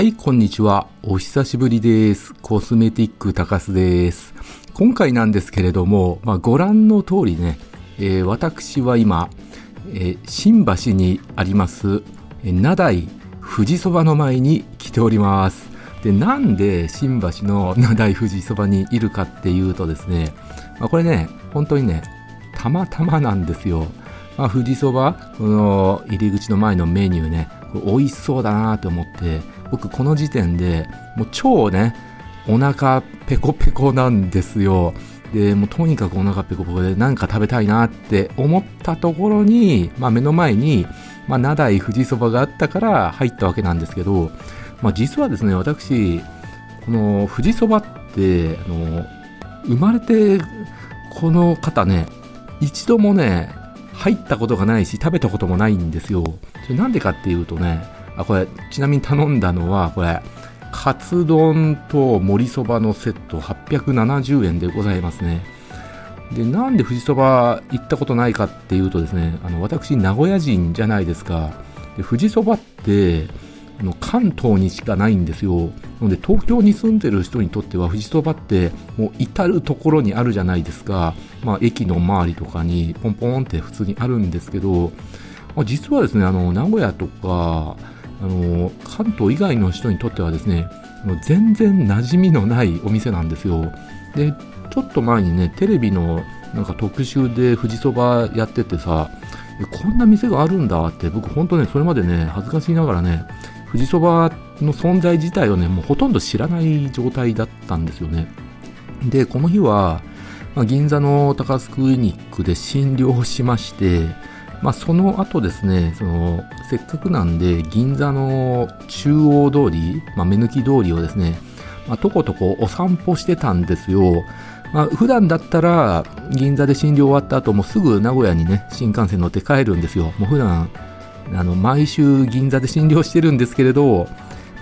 はい、こんにちは。お久しぶりです。コスメティック高須です。今回なんですけれども、まあ、ご覧の通りね、えー私は今、えー新橋にあります、名代富士そばの前に来ております。で、なんで新橋の名代富士そばにいるかっていうとですね、まあ、これね、本当にね、たまたまなんですよ。まあ、富士そば、この入り口の前のメニューね、美味しそうだなと思って、僕この時点でもう超ね、お腹ペコペコなんですよ。で、もうとにかくお腹ペコペコで何か食べたいなって思ったところに、まあ目の前に、まあ名代富士そばがあったから入ったわけなんですけど、まあ実はですね、私、この富士そばって、あの、生まれてこの方ね、一度もね、入ったことがないし、食べたこともないんですよ。それなんでかっていうとね、あ、これ、ちなみに頼んだのは、これ、カツ丼と盛りそばのセット870円でございますね。で、なんで富士そば行ったことないかっていうとですね、あの、私、名古屋人じゃないですか。で、富士そばって、あの関東にしかないんですよ。なので、東京に住んでる人にとっては、富士そばって、もう至るところにあるじゃないですか。まあ、駅の周りとかに、ポンポンって普通にあるんですけど、まあ、実はですね、あの、名古屋とか、あの、関東以外の人にとってはですね、全然馴染みのないお店なんですよ。で、ちょっと前にね、テレビのなんか特集で富士そばやっててさ、こんな店があるんだって、僕本当ね、それまでね、恥ずかしいながらね、富士そばの存在自体をね、もうほとんど知らない状態だったんですよね。で、この日は、まあ、銀座の高須クリニックで診療しまして、まあ、その後ですね、その、せっかくなんで、銀座の中央通り、まあ、目抜き通りをですね、まあ、とことこお散歩してたんですよ。まあ、普段だったら、銀座で診療終わった後、もすぐ名古屋にね、新幹線乗って帰るんですよ。もう普段、あの、毎週銀座で診療してるんですけれど、も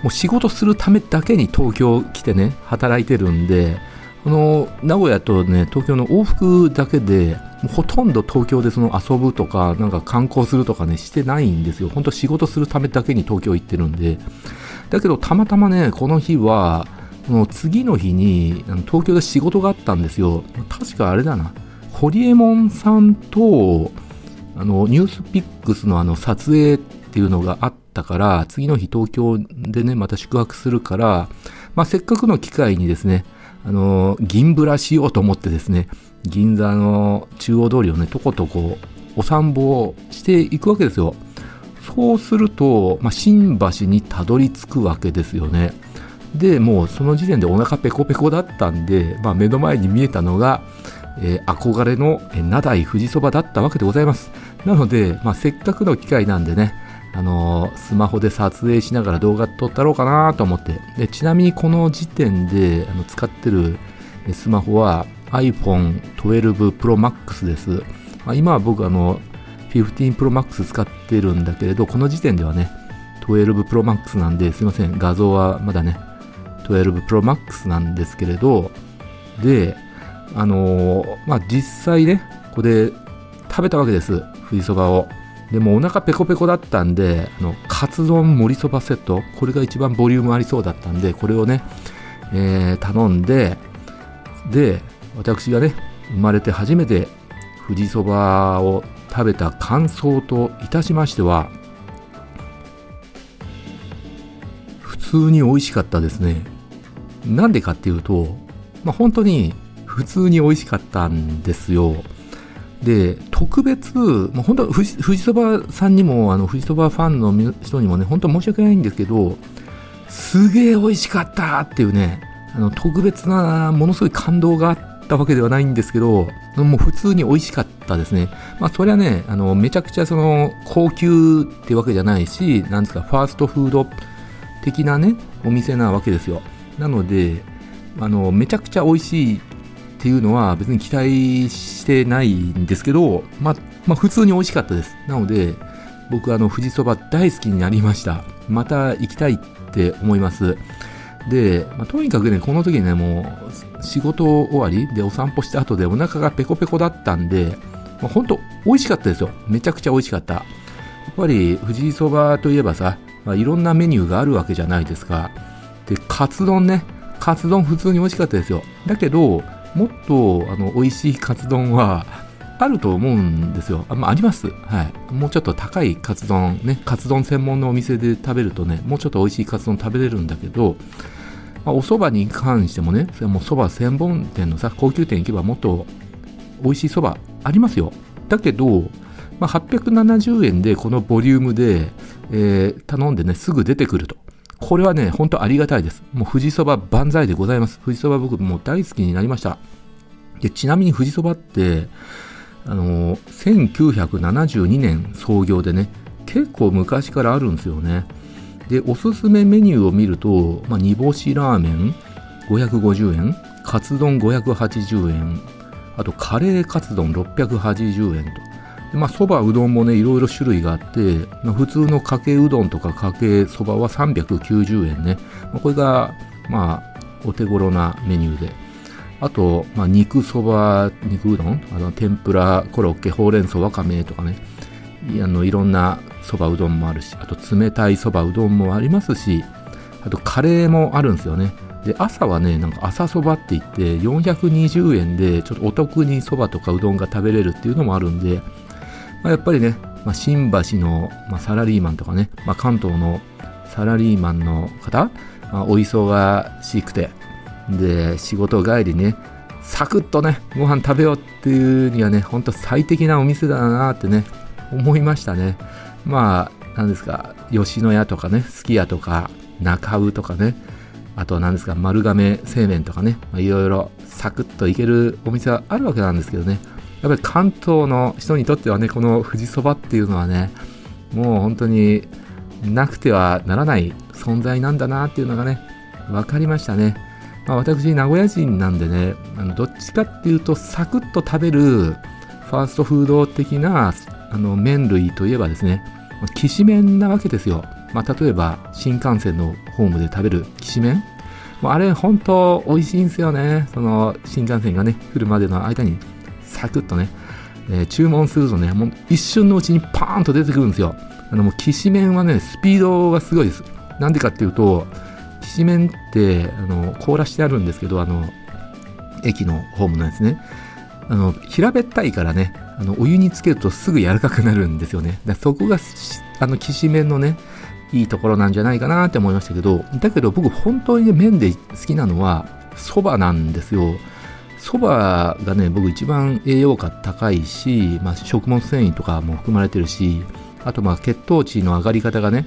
う仕事するためだけに東京来てね、働いてるんで、この名古屋とね、東京の往復だけで、ほとんど東京でその遊ぶとか、なんか観光するとかね、してないんですよ。本当仕事するためだけに東京行ってるんで。だけど、たまたまね、この日は、この次の日に、東京で仕事があったんですよ。確かあれだな。ホリエモンさんと、あの、ニュースピックスのあの、撮影っていうのがあったから、次の日東京でね、また宿泊するから、まあ、せっかくの機会にですね、あの、銀ブラしようと思ってですね、銀座の中央通りをね、とことこお散歩をしていくわけですよ。そうすると、まあ、新橋にたどり着くわけですよね。で、もうその時点でお腹ペコペコだったんで、まあ、目の前に見えたのが、えー憧れの名代富士そばだったわけでございます。なので、まあ、せっかくの機会なんでね、あのスマホで撮影しながら動画撮ったろうかなと思って。で、ちなみにこの時点であの使ってるスマホは iPhone 12 Pro Max です。あ、今は僕あの、15 Pro Max 使ってるんだけれど、この時点ではね、12 Pro Max なんで、すいません、画像はまだね、12 Pro Max なんですけれど、で、あのーまあ、実際ね、ここで食べたわけです、富士そばを。でもお腹ペコペコだったんで、あの、カツ丼盛りそばセット、これが一番ボリュームありそうだったんで、これをね、えー頼んで、で、私がね、生まれて初めて富士そばを食べた感想といたしましては、普通に美味しかったですね。なんでかっていうと、まあ、本当に普通に美味しかったんですよ。で、特別、もう本当、富士富士そばさんにも、あの、富士そばファンの人にもね、本当申し訳ないんですけど、すげえ美味しかったっていうね、あの、特別な、ものすごい感動があったわけではないんですけど、もう普通に美味しかったですね。まあ、それはね、あの、めちゃくちゃその、高級ってわけじゃないし、なんですか、ファーストフード的なね、お店なわけですよ。なので、あの、めちゃくちゃ美味しいっていうのは別に期待してないんですけど、まあ、まあ、普通に美味しかったです。なので、僕、あの、富士そば大好きになりました。また行きたいって思います。で、まあ、とにかくね、この時ね、もう、仕事終わりでお散歩した後でお腹がペコペコだったんで、まあ、本当美味しかったですよ。めちゃくちゃ美味しかった。やっぱり、富士そばといえばさ、まあ、いろんなメニューがあるわけじゃないですか。で、カツ丼ね。カツ丼普通に美味しかったですよ。だけど、もっとあの美味しいカツ丼はあると思うんですよ。あ,、まあ、あります。はい。もうちょっと高いカツ丼、ね、カツ丼専門のお店で食べるとね、もうちょっと美味しいカツ丼食べれるんだけど、まあ、お蕎麦に関してもね、それも蕎麦専門店のさ、高級店行けばもっと美味しい蕎麦ありますよ。だけど、まあ、870円でこのボリュームで、えー、頼んでね、すぐ出てくると。これはね、ほんとありがたいです。もう富士そば万歳でございます。富士そば僕もう大好きになりました。で、ちなみに富士そばって、あのー、1972年創業でね、結構昔からあるんですよね。で、おすすめメニューを見ると、まあ、煮干しラーメン550円、カツ丼580円、あとカレーカツ丼680円と。でまあ、そば、うどんもね、いろいろ種類があって、まあ、普通のかけうどんとかかけそばは390円ね。まあ、これが、まあ、お手頃なメニューで。あと、まあ、肉そば、肉うどん、あの天ぷら、コロッケ、ほうれん草、わかめとかね。いあのいろんなそばうどんもあるし、あと冷たいそばうどんもありますし、あとカレーもあるんですよね。で、朝はね、なんか朝そばって言って、420円でちょっとお得にそばとかうどんが食べれるっていうのもあるんで、まあ、やっぱりね、まあ、新橋の、まあ、サラリーマンとかね、まあ、関東のサラリーマンの方、まあ、お忙しくて、で、仕事帰りね、サクッとね、ご飯食べようっていうにはね、ほんと最適なお店だなってね、思いましたね。まあ、何ですか、吉野家とかね、すき家とか、中尾とかね、あと何ですか、丸亀製麺とかね、いろいろサクッといけるお店はあるわけなんですけどね、やっぱり関東の人にとってはね、この富士そばっていうのはね、もう本当になくてはならない存在なんだなっていうのがね、分かりましたね。まあ、私、名古屋人なんでね、あのどっちかっていうと、サクッと食べるファーストフード的なあの麺類といえばですね、きしめんなわけですよ。まあ、例えば、新幹線のホームで食べるきしめん。あれ、本当美味しいんですよね。その新幹線がね、来るまでの間にサクッとね、えー、注文するとね、もう一瞬のうちにパーンと出てくるんですよ。あのもうきしめんはね、スピードがすごいです。なんでかっていうと、きしめんってあの凍らしてあるんですけど、あの駅のホームのやつね。あの平べったいからね、あのお湯につけるとすぐ柔らかくなるんですよね。だそこがあのきしめんのね、いいところなんじゃないかなって思いましたけど、だけど僕本当にね、麺で好きなのは、そばなんですよ。そばがね、僕一番栄養価高いし、まあ、食物繊維とかも含まれてるし、あとまあ血糖値の上がり方がね、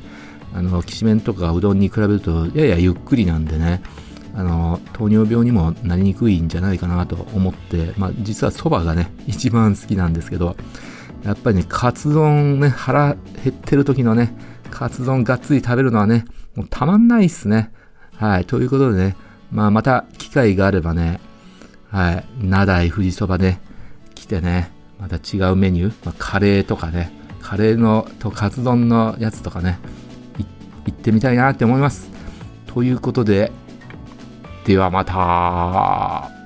あの、きしめんとかうどんに比べるとややゆっくりなんでね、あの、糖尿病にもなりにくいんじゃないかなと思って、まあ実はそばがね、一番好きなんですけど、やっぱりね、カツ丼ね、腹減ってる時のね、カツ丼がっつり食べるのはね、もうたまんないっすね。はい。ということでね、まあまた機会があればね、はい、名代富士そばね、来てね、また違うメニュー、まあ、カレーとかね、カレーのとカツ丼のやつとかね、行ってみたいなって思います。ということで、ではまた。